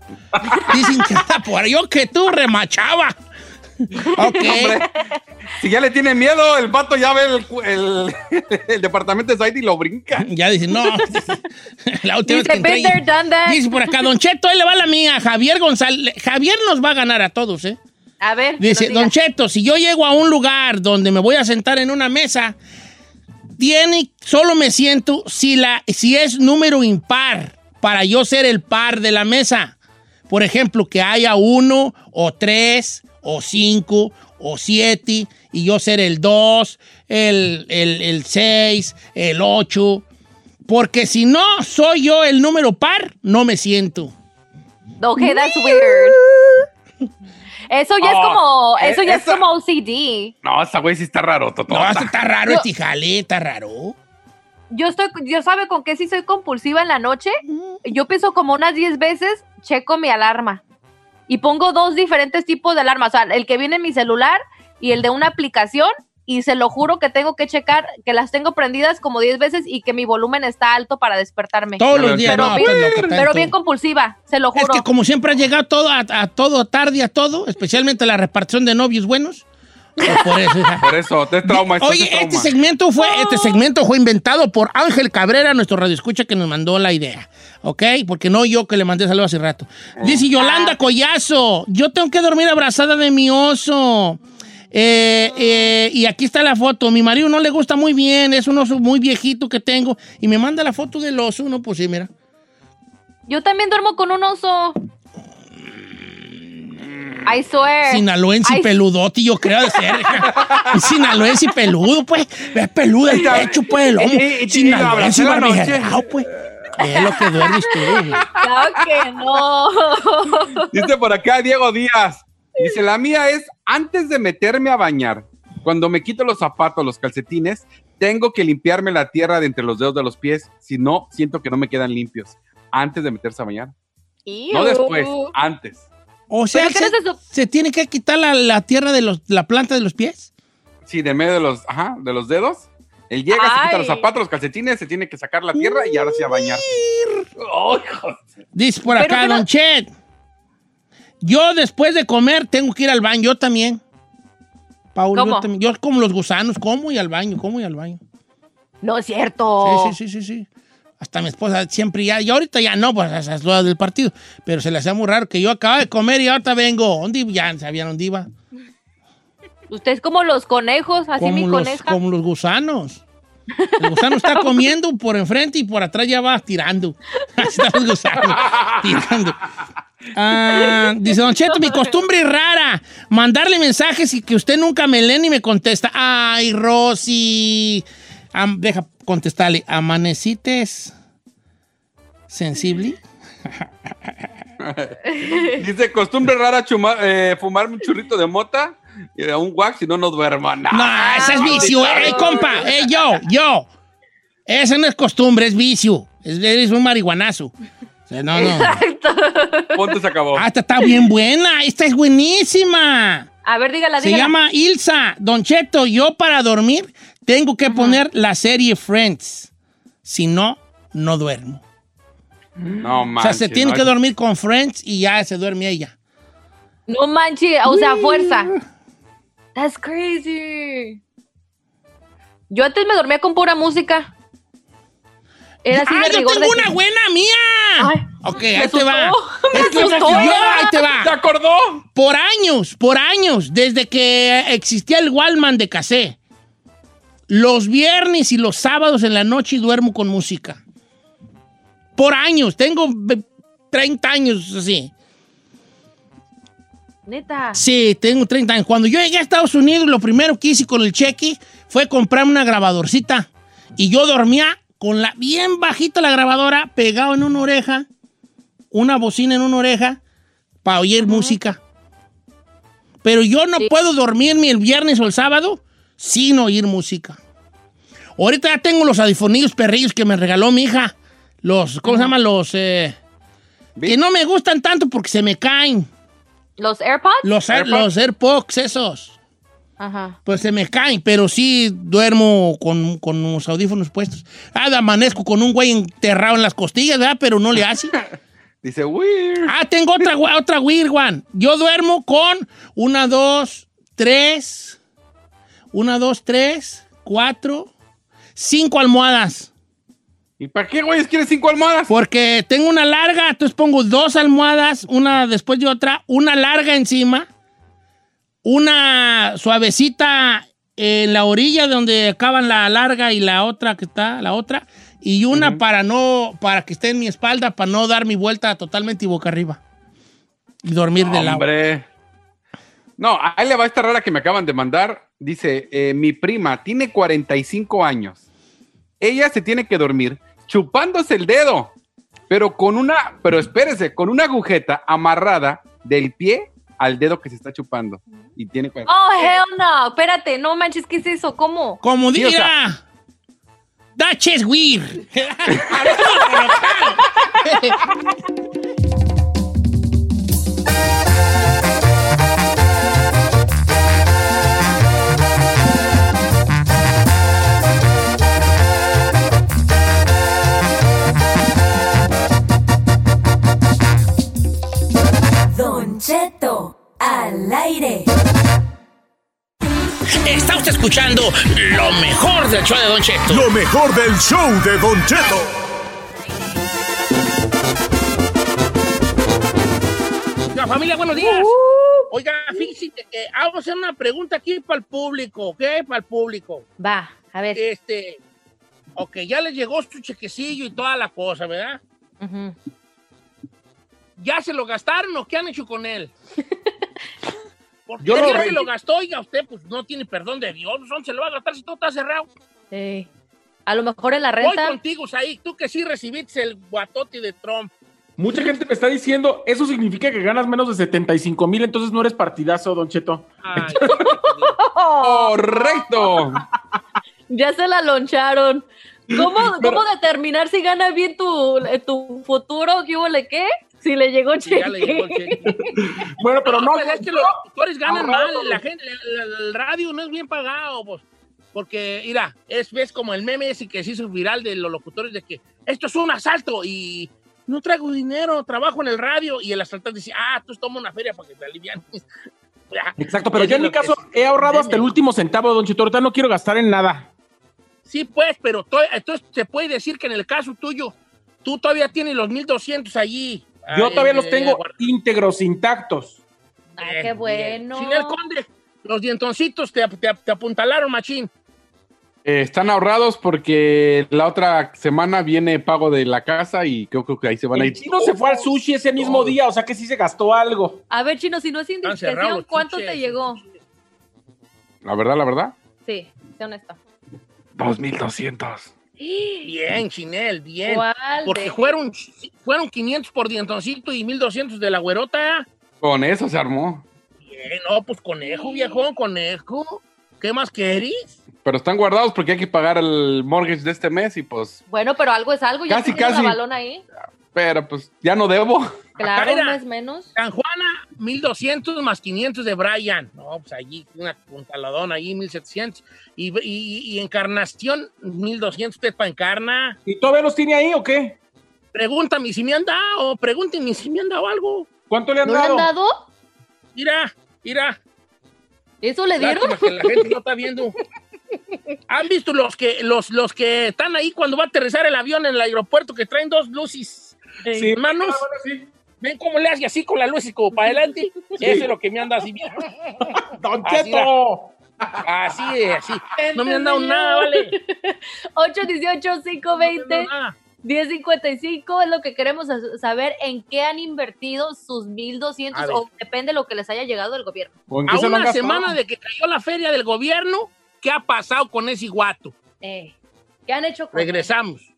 Dicen que está por ahí, yo que tú remachaba. Ok. Hombre, si ya le tiene miedo, el vato ya ve el, el, el departamento de Saidi y lo brinca. Ya dicen, no. la última vez Dice, que entré. Dice por acá, Don Cheto, ahí le va la mía. Javier González. Javier nos va a ganar a todos, ¿eh? A ver. Dice. Don Cheto, si yo llego a un lugar donde me voy a sentar en una mesa, tiene, solo me siento si, la, si es número impar para yo ser el par de la mesa. Por ejemplo, que haya uno o tres o cinco o siete y yo ser el dos, el, el, el seis, el ocho. Porque si no soy yo el número par, no me siento. Okay, that's weird. Eso ya es Oh, como, eh, eso ya es como OCD. No, esa güey sí está raro, Toto. No, está raro, Yo- este jale, está raro. Yo estoy, yo sabe con qué sí soy compulsiva en la noche. Yo pienso como unas 10 veces, checo mi alarma. Y pongo dos diferentes tipos de alarma. O sea, el que viene en mi celular y el de una aplicación. Y se lo juro que tengo que checar que las tengo prendidas como 10 veces y que mi volumen está alto para despertarme. Todos los días, pero no, bien, pues, pero bien compulsiva, se lo Es juro. que como siempre has llegado todo a, a todo tarde a todo, especialmente la repartición de novios buenos. pues por eso. Por eso, te trauma. Oye, es trauma. este segmento fue este segmento fue inventado por Ángel Cabrera, nuestro radioescucha que nos mandó la idea, ¿ok? Porque no yo que le mandé saludos hace rato. Dice Yolanda Collazo, yo tengo que dormir abrazada de mi oso. Eh, eh, y aquí está la foto. Mi marido no le gusta muy bien, es un oso muy viejito que tengo. Y me manda la foto del oso, no, pues sí, mira. Yo también duermo con un oso. I swear. Sinaloense y Ay, peludote, yo creo de ser. Sinaloense peludo, pues. Es peludo el pecho, pues, el lomo. Sinaloense barbijerao, pues. Es lo que duermes tú. Claro que no. Dice por acá Diego Díaz. Dice, la mía es antes de meterme a bañar, cuando me quito los zapatos, los calcetines, tengo que limpiarme la tierra de entre los dedos de los pies, si no, siento que no me quedan limpios. Antes de meterse a bañar. No después, antes. O sea, ¿Pero qué se, no se tiene que quitar la, la tierra de los, la planta de los pies. Sí, de medio de los, ajá, de los dedos. Él llega, se quita Ay. los zapatos, los calcetines, se tiene que sacar la tierra y ahora sí a bañar. Dice por Pero acá, no- Don Chet. Yo después de comer tengo que ir al baño, yo también. Paul, yo también. Yo como los gusanos, como y al baño, como y al baño. No es cierto. Sí, sí, sí, sí, sí. Hasta mi esposa siempre ya, y ahorita ya no, pues esas lo del partido. Pero se le hacía muy raro que yo acababa de comer y ahorita vengo. ¿Dónde iba? Ya sabían dónde iba. Usted es como los conejos, así mi los, coneja. como los gusanos. El gusano está comiendo por enfrente y por atrás ya va tirando. Así están los gusanos, tirando. Ah, dice Don Cheto, mi costumbre es rara. Mandarle mensajes y que usted nunca me lee ni me contesta. Ay, Rosy. Am- deja contestarle. ¿Amanecites sensible? Dice, costumbre rara chuma- eh, fumarme un churrito de mota y un wax si no, no duermo. No, No, ese es vicio. ¡Ey, compa! ¡Ey, yo! ¡Yo! Esa no es costumbre, es vicio. Es, eres un marihuanazo. O sea, no, no. Ponte se acabó. Ah, esta está bien buena. Esta es buenísima. A ver, dígala, Se dígala. llama Ilsa. Don Cheto, yo para dormir tengo que poner la serie Friends. Si no, no duermo. No, o manches. sea, se tiene no, que dormir con Friends y ya se duerme ella. No manches, o sea, fuerza. That's crazy. Yo antes me dormía con pura música. Era así ¡Ah, de yo tengo de una que- buena mía! Ay, ok, me ahí te va. Es que asustó. yo, ahí te va. ¿Te acordó? Por años, por años, desde que existía el Wallman de casé, los viernes y los sábados en la noche duermo con música. Por años, tengo ve- 30 años así. Neta. Sí, tengo 30 años. Cuando yo llegué a Estados Unidos, lo primero que hice con el cheque fue comprarme una grabadorcita. Y yo dormía con la bien bajita la grabadora, pegado en una oreja, una bocina en una oreja, para oír música. Pero yo no puedo dormirme el viernes o el sábado sin oír música. Ahorita ya tengo los audifonillos perrillos que me regaló mi hija. Los, ¿cómo se llaman? Los, eh, que no me gustan tanto porque se me caen. ¿Los AirPods? Los, Air- los AirPods, esos. Ajá. Pues se me caen, pero sí duermo con, con los audífonos puestos. Ah, amanezco con un güey enterrado en las costillas, ¿verdad? Pero no le hace. Dice, weird. Ah, tengo otra, otra weird one. Yo duermo con una, dos, tres, una, dos, tres, cuatro, cinco almohadas. ¿Y para qué, güey? ¿Quieres cinco almohadas? Porque tengo una larga, entonces pongo dos almohadas, una después de otra, una larga encima, una suavecita en la orilla donde acaban la larga y la otra que está, la otra, y una para no, para que esté en mi espalda, para no dar mi vuelta totalmente y boca arriba. Y dormir de lado. Hombre. No, ahí le va esta rara que me acaban de mandar. Dice, eh, mi prima tiene 45 años. Ella se tiene que dormir chupándose el dedo, pero con una, pero espérese, con una agujeta amarrada del pie al dedo que se está chupando. Y tiene 40. Oh, hell no. Espérate, no manches, ¿qué es eso? ¿Cómo? Como Sí, o diga, sea- That is weird. al aire. Está usted escuchando lo mejor del show de Don Cheto. Lo mejor del show de Don Cheto. La familia, buenos días. Oiga, fíjese que eh, vamos a hacer una pregunta aquí para el público, ¿ok? Para el público. Va, a ver. Este, ok, ya les llegó su chequecillo y toda la cosa, ¿verdad? Ujú. ¿Ya se lo gastaron o qué han hecho con él? Porque Yo lo se lo gastó, oiga, usted pues no tiene perdón de Dios. ¿Dónde se lo va a gastar si todo está cerrado? Sí. A lo mejor en la Voy renta. contigo, ahí. Tú que sí recibiste el guatote de Trump. Mucha gente me está diciendo, eso significa que ganas menos de 75 mil, entonces no eres partidazo, Don Cheto. Ay, ¡Correcto! Ya se la loncharon. ¿Cómo, ¿Cómo determinar si gana bien tu, tu futuro? ¿Qué hubo le qué? Si le llegó Sí, ya le llegó el cheque. cheque. Bueno, pero no, pues es que los locutores ganan mal. La gente, la- la- el radio no es bien pagado, pues. Porque, mira, es ves como el meme ese que se hizo viral de los locutores de que esto es un asalto y no traigo dinero, trabajo en el radio. Y el asaltante dice, ah, tú toma una feria para que te alivianes. Ya. Exacto, pero yo en mi caso es. he ahorrado hasta el último centavo, don. Ahorita no quiero gastar en nada. Sí, pues, pero to- entonces se puede decir que en el caso tuyo, tú todavía tienes los 1200 allí. Yo Ah, todavía eh, los tengo íntegros, intactos. Ah, Bien, qué bueno. Sin el conde, los dientoncitos te, te- te apuntalaron, machín. Eh, están ahorrados porque la otra semana viene pago de la casa y creo, creo que ahí se van a El ir. chino se fue al sushi ese mismo día, o sea que sí se gastó algo. A ver, Chino, si no es indiscreción, ¿cuánto chuches. te llegó? La verdad, la verdad. Sí, sé honesto. 2200. Bien, Chinel, bien. ¿Cuál Porque de- fueron, fueron 500 por dientoncito y 1200 de la güerota. Con eso se armó. Bien, no, pues conejo, viejo, conejo. ¿Qué más querís? Pero están guardados porque hay que pagar el mortgage de este mes y pues, Bueno, pero algo es algo. Ya Casi, tienes casi. la balón ahí. Pero pues ya no debo. Claro, un era. mes menos. San Juana, 1200 más 500 de Brian. No, pues allí, una puntaladona allí, 1700. Y, y, y Encarnación, 1200 usted para Encarna. ¿Y todavía los tiene ahí o qué? Pregúntame si me han dado, pregúntenme si me han dado algo. ¿Cuánto le han ¿No le dado? han dado? Mira, mira. ¿Eso le dieron? Lástima que la gente no está viendo. ¿Han visto los que, los, los que están ahí cuando va a aterrizar el avión en el aeropuerto que traen dos luces Sí. manos? Ah, bueno, sí. ¿Ven cómo le hace así con la luz y como para adelante? Eso es lo que me han dado así bien. ¡Don Así Cheto! Así es, así. No me han dado nada, vale. 818-520. Nada. 1055 es lo que queremos sa- saber en qué han invertido sus 1200 A ver. o depende de lo que les haya llegado del gobierno. ¿O en A se una semana de que cayó la feria del gobierno, ¿qué ha pasado con ese guato? Eh, ¿Qué han hecho con Regresamos.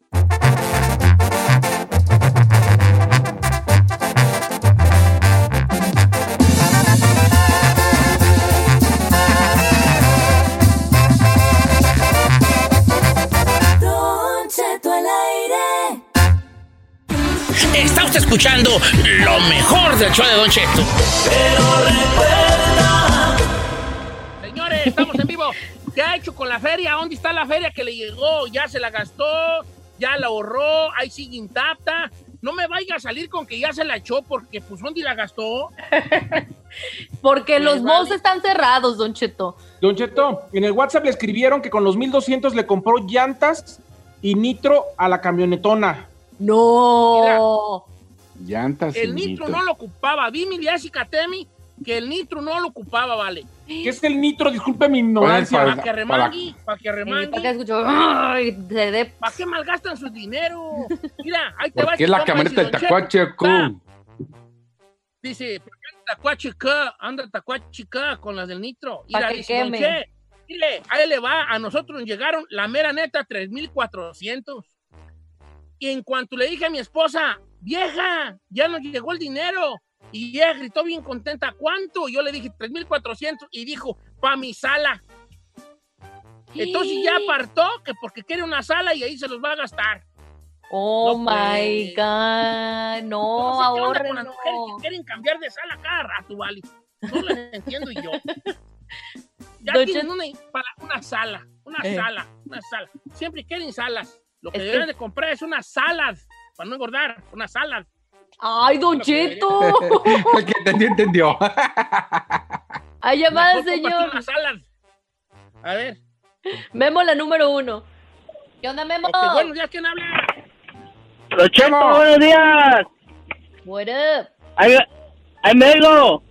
Está usted escuchando lo mejor del show de Don Cheto. Señores, estamos en vivo. ¿Qué ha hecho con la feria? ¿Dónde está la feria que le llegó? ¿Ya se la gastó? ¿Ya la ahorró? ¿Ahí sigue intacta? No me vaya a salir con que ya se la echó porque, pues, ¿dónde la gastó? Porque los malls están cerrados, Don Cheto. Don Cheto, en el WhatsApp le escribieron que con los 1200 le compró llantas y nitro a la camionetona. No. Llantas. El y nitro nitro. no lo ocupaba. Dime, Jessica Temi, que el nitro no lo ocupaba, vale. ¿Qué es el nitro? Disculpe mi ignorancia. Para- que remangui, para que Eh, ¿Para qué escucho? Dé- ¿Para qué malgastan su dinero? Mira, ahí te va este es la compa, camioneta del dice, Don tacuache, Cheto, cool. Dice, ¿por qué anda tacuachica? Anda tacuachica con las del nitro. Mira, que dice. Che, mire, ahí le va, a nosotros nos llegaron, la mera neta, 3,400. Y en cuanto le dije a mi esposa, vieja, ya nos llegó el dinero. Y ella gritó bien contenta, ¿cuánto? Yo le dije 3,400 y dijo, pa' mi sala. Entonces ya apartó que porque quiere una sala y ahí se los va a gastar. Oh No, my pues. God. No, con las mujeres que quieren cambiar de sala cada rato, vale. No las entiendo yo. Ya Don tienen una, para una sala, una Eh. sala, una sala. Siempre quieren salas. Lo que Es que- deberían de comprar es una salad, para no engordar, una salad. Ay, Don Cheto. El que entendió, entendió. Hay llamada, Mejor cómprate señor. A ver. Memo, la número uno. ¿Qué onda, Memo? Ok, buenos días, ¿quién habla? Don Cheto, buenos días. What up? Me vengo.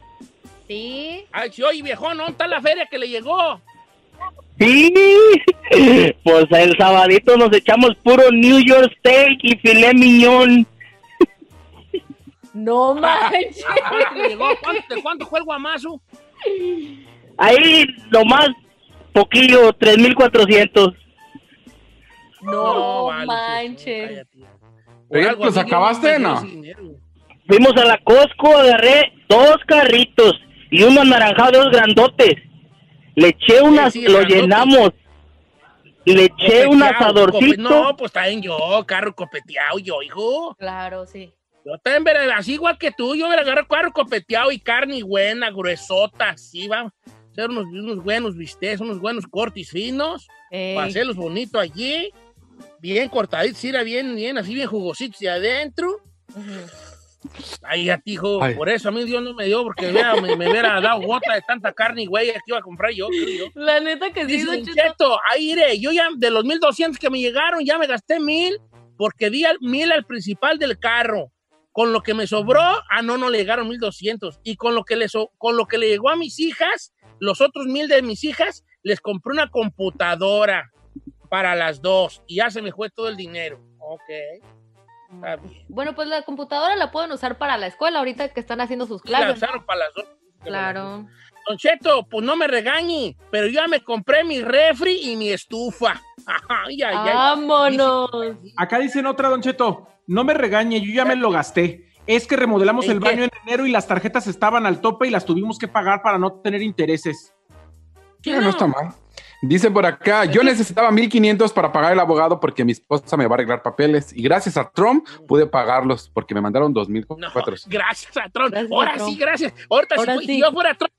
¿Sí? Ay, sí, oye, viejón, ¿dónde está la feria que le llegó? Sí. Pues el sabadito nos echamos puro New York Steak y filet miñón. No manches. ¿Cuánto le llegó? ¿Cuánto, ¿De cuánto fue el guamazo? Ahí nomás poquillo, 3400. No, vale, manches. Oye, algo ¿los yo acabaste, no? Fuimos a la Costco, agarré dos carritos y uno anaranjado, dos grandotes. Le eché unas, sí, lo grandote. llenamos. Le eché un asadorcito. No, pues también yo, carro copeteado, yo, hijo. Claro, sí. Yo también, veré, así igual que tú, yo me agarro carro copeteado y carne buena, gruesota, así, vamos. Hacer unos, unos buenos bistecs, unos buenos cortes finos, Ey. para hacerlos bonitos allí, bien cortaditos, sí, era bien, bien, así bien jugositos de adentro. Ay, ya, hijo, Ay. por eso a mí Dios no me dio, porque vea, me, me hubiera dado gota de tanta carne y güey, que iba a comprar yo, creo yo. La neta que sí, Dice Don Don Cheto. Cheto, ahí iré, yo ya de los 1200 que me llegaron, ya me gasté mil, porque di al, mil al principal del carro. Con lo que me sobró, ah, no, no le llegaron 1200. Y con lo que le, so- con lo que le llegó a mis hijas, los otros mil de mis hijas, les compré una computadora para las dos. Y ya se me fue todo el dinero. Ok. Está bien. Bueno, pues la computadora la pueden usar para la escuela ahorita que están haciendo sus la clases. ¿no? usaron para las dos. Claro. Don Cheto, pues no me regañe, pero yo ya me compré mi refri y mi estufa. Ay, ay, ay. Vámonos. Acá dicen otra, Don Cheto. No me regañe, yo ya me lo gasté. Es que remodelamos ¿En el qué? baño en enero y las tarjetas estaban al tope y las tuvimos que pagar para no tener intereses. Ah, no está mal. Dice por acá, yo necesitaba 1500 para pagar el abogado porque mi esposa me va a arreglar papeles y gracias a Trump pude pagarlos porque me mandaron 2400. Gracias a Trump. Gracias, ahora Trump. sí, gracias. Ahorita Ahora si, sí. si yo fuera Trump,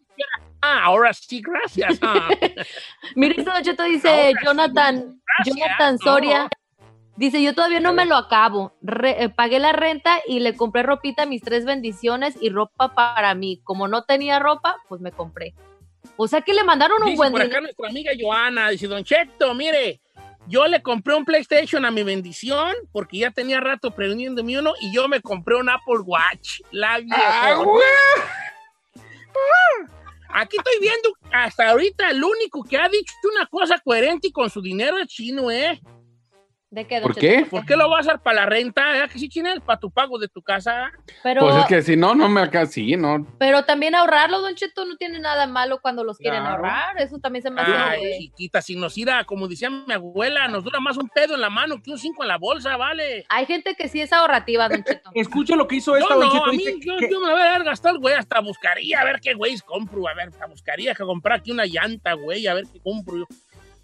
ah, ahora sí, gracias. Ah. Mire, esto Don Cheto dice Ahora Jonathan. Jonathan Soria. Dice, yo todavía no me lo acabo. Re- eh, pagué la renta y le compré ropita a mis tres bendiciones y ropa para mí. Como no tenía ropa, pues me compré. O sea que le mandaron un Dice buen por acá nuestra amiga Joana, dice, Don Cheto, mire, yo le compré un PlayStation a mi bendición porque ya tenía rato prendiéndome uno y yo me compré un Apple Watch. La vieja. ¡Ah! Aquí estoy viendo hasta ahorita el único que ha dicho una cosa coherente y con su dinero es chino, ¿eh? ¿De qué, don ¿Por Cheto? qué? ¿Por qué lo vas a hacer para la renta? ¿Verdad que sí, Chinel? Para tu pago de tu casa. Pero, Pues es que si no, no me alcanza. Sí, no. pero también ahorrarlo, Don Cheto, no tiene nada malo cuando los quieren Claro. ahorrar. Eso también se me hace. Ay, chiquita, si nos irá, como decía mi abuela, nos dura más un pedo en la mano que un cinco en la bolsa, ¿vale? Hay gente que sí es ahorrativa, Don Cheto. Escucha lo que hizo esta, Yo Don no, Cheto. a mí, dice yo, que- yo me voy a gastado, güey, hasta buscaría a ver qué güeyes compro, a ver, hasta buscaría que comprar aquí una llanta, güey, a ver qué compro yo.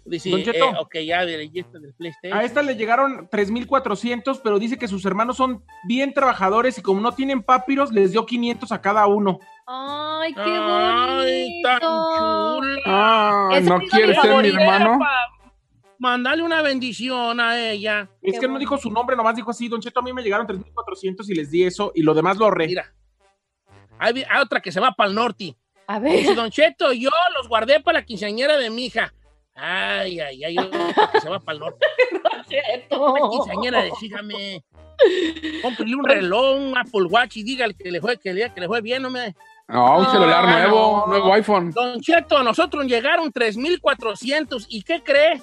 Dice, Don Cheto. eh, ok, ya de leyenda del PlayStation. A esta le llegaron 3,400, pero dice que sus hermanos son bien trabajadores y como no tienen papiros, les dio 500 a cada uno. Ay, qué Ay, tan bonito. chula. Ah, no quiere ser mi hermano. Mandale una bendición a ella. Es que no dijo su nombre, nomás dijo así, Don Cheto, a mí me llegaron 3,400 y les di eso y lo demás lo ahorré. Mira, hay, otra que se va para el norte. A Dice, ver. Don Cheto, yo los guardé para la quinceañera de mi hija. Ay, ay, ay, se va para el norte. Cheto. La quinceañera, decígame. Cómprele un reloj, un Apple Watch y dígale que le fue, que le, que le fue bien, no me... No, un celular Ah, nuevo, no. nuevo iPhone. Don Cheto, a nosotros llegaron 3,400. ¿Y qué cree?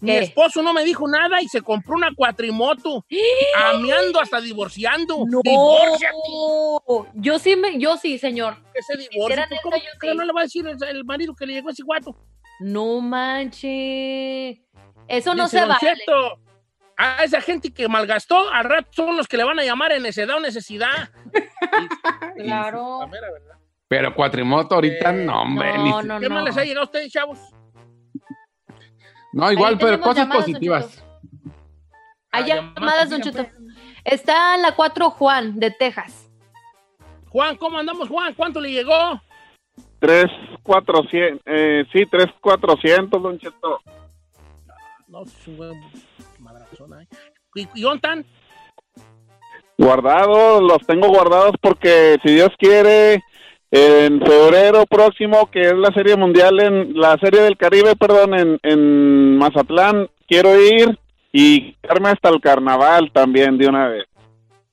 Mi esposo no me dijo nada y se compró una cuatrimoto. Ameando hasta divorciando. No. Divórciate. Yo sí, me, yo sí, señor. Que se divorcie. Hicieran ¿Tú eso, ¿Cómo yo que sí. no le va a decir el, el marido que le llegó ese guato? No manche. Eso no Dice, se "Don vale. A esa gente que malgastó, al rato son los que le van a llamar en necedad o necesidad. Y- Claro. mera. Pero cuatrimoto ahorita, Eh, no, hombre. no, no, ¿Qué más les ha llegado a ustedes, chavos? no, igual, Ahí pero cosas llamadas, positivas. Hay Ah, llamadas, Don digan, Cheto. Está en la 4 Juan, de Texas. Juan, ¿cómo andamos, Juan? ¿Cuánto le llegó? Tres, cuatrocientos, eh, sí, tres, cuatrocientos, Don Cheto. No, es un buen madrazón ahí. ¿Y, y dónde están? Guardados, los tengo guardados porque si Dios quiere, en febrero próximo, que es la serie mundial, en la serie del Caribe, perdón, en, en Mazatlán, quiero ir y quedarme hasta el carnaval también de una vez.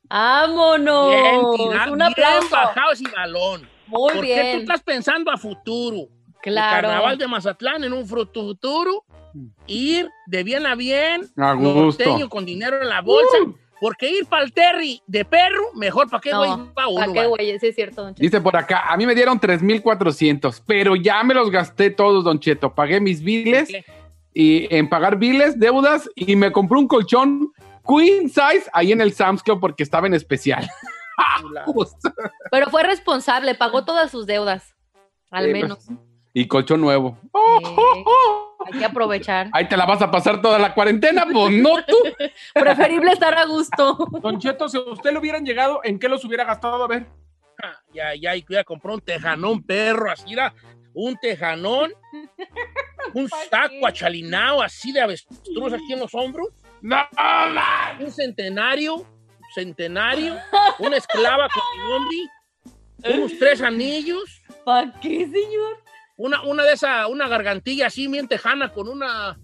¡Vámonos! Bien, tirar, Un bien aplauso. bajado ese balón. Muy ¿Por qué bien. tú estás pensando a futuro? Claro. El carnaval de Mazatlán en un futuro, ir de bien a bien, A gusto. con dinero en la bolsa, porque ir para el Terry de perro, mejor para qué No, güey uno. ¿Para qué, güey? Sí, es cierto, Don Cheto. Dice por acá, a mí me dieron 3,400, pero ya me los gasté todos, Don Cheto. Pagué mis biles ¿Qué? y en pagar biles, deudas y me compré un colchón queen size ahí en el Sam's Club porque estaba en especial. Justo. Pero fue responsable, pagó todas sus deudas. Al Sí, menos. Y colchón nuevo. Eh, hay que aprovechar. Ahí te la vas a pasar toda la cuarentena, pues no tú. Preferible estar a gusto. Don Cheto, si a usted le hubieran llegado, ¿en qué los hubiera gastado? A ver. Ah, Ya, ya, y ya compró un tejanón perro, así era, un tejanón, un saco achalinado así de avestruz aquí en los hombros, No, man. un centenario, centenario, una esclava con mi nombre, unos tres anillos. ¿Para qué, señor? Una, una de esas, una gargantilla así bien tejana con una,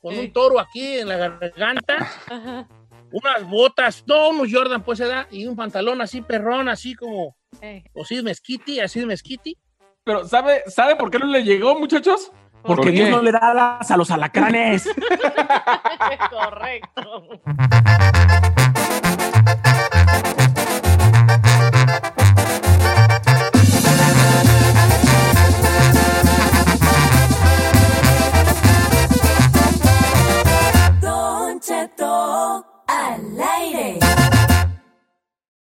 con Eh. un toro aquí en la garganta, Ajá. unas botas, no, unos Jordan pues se da, y un pantalón así perrón, así como, Eh. o sí de mezquiti, así de mezquiti. Pero ¿sabe, ¿sabe por qué no le llegó, muchachos? Porque ¿Por Dios no le da alas a los alacranes. Correcto.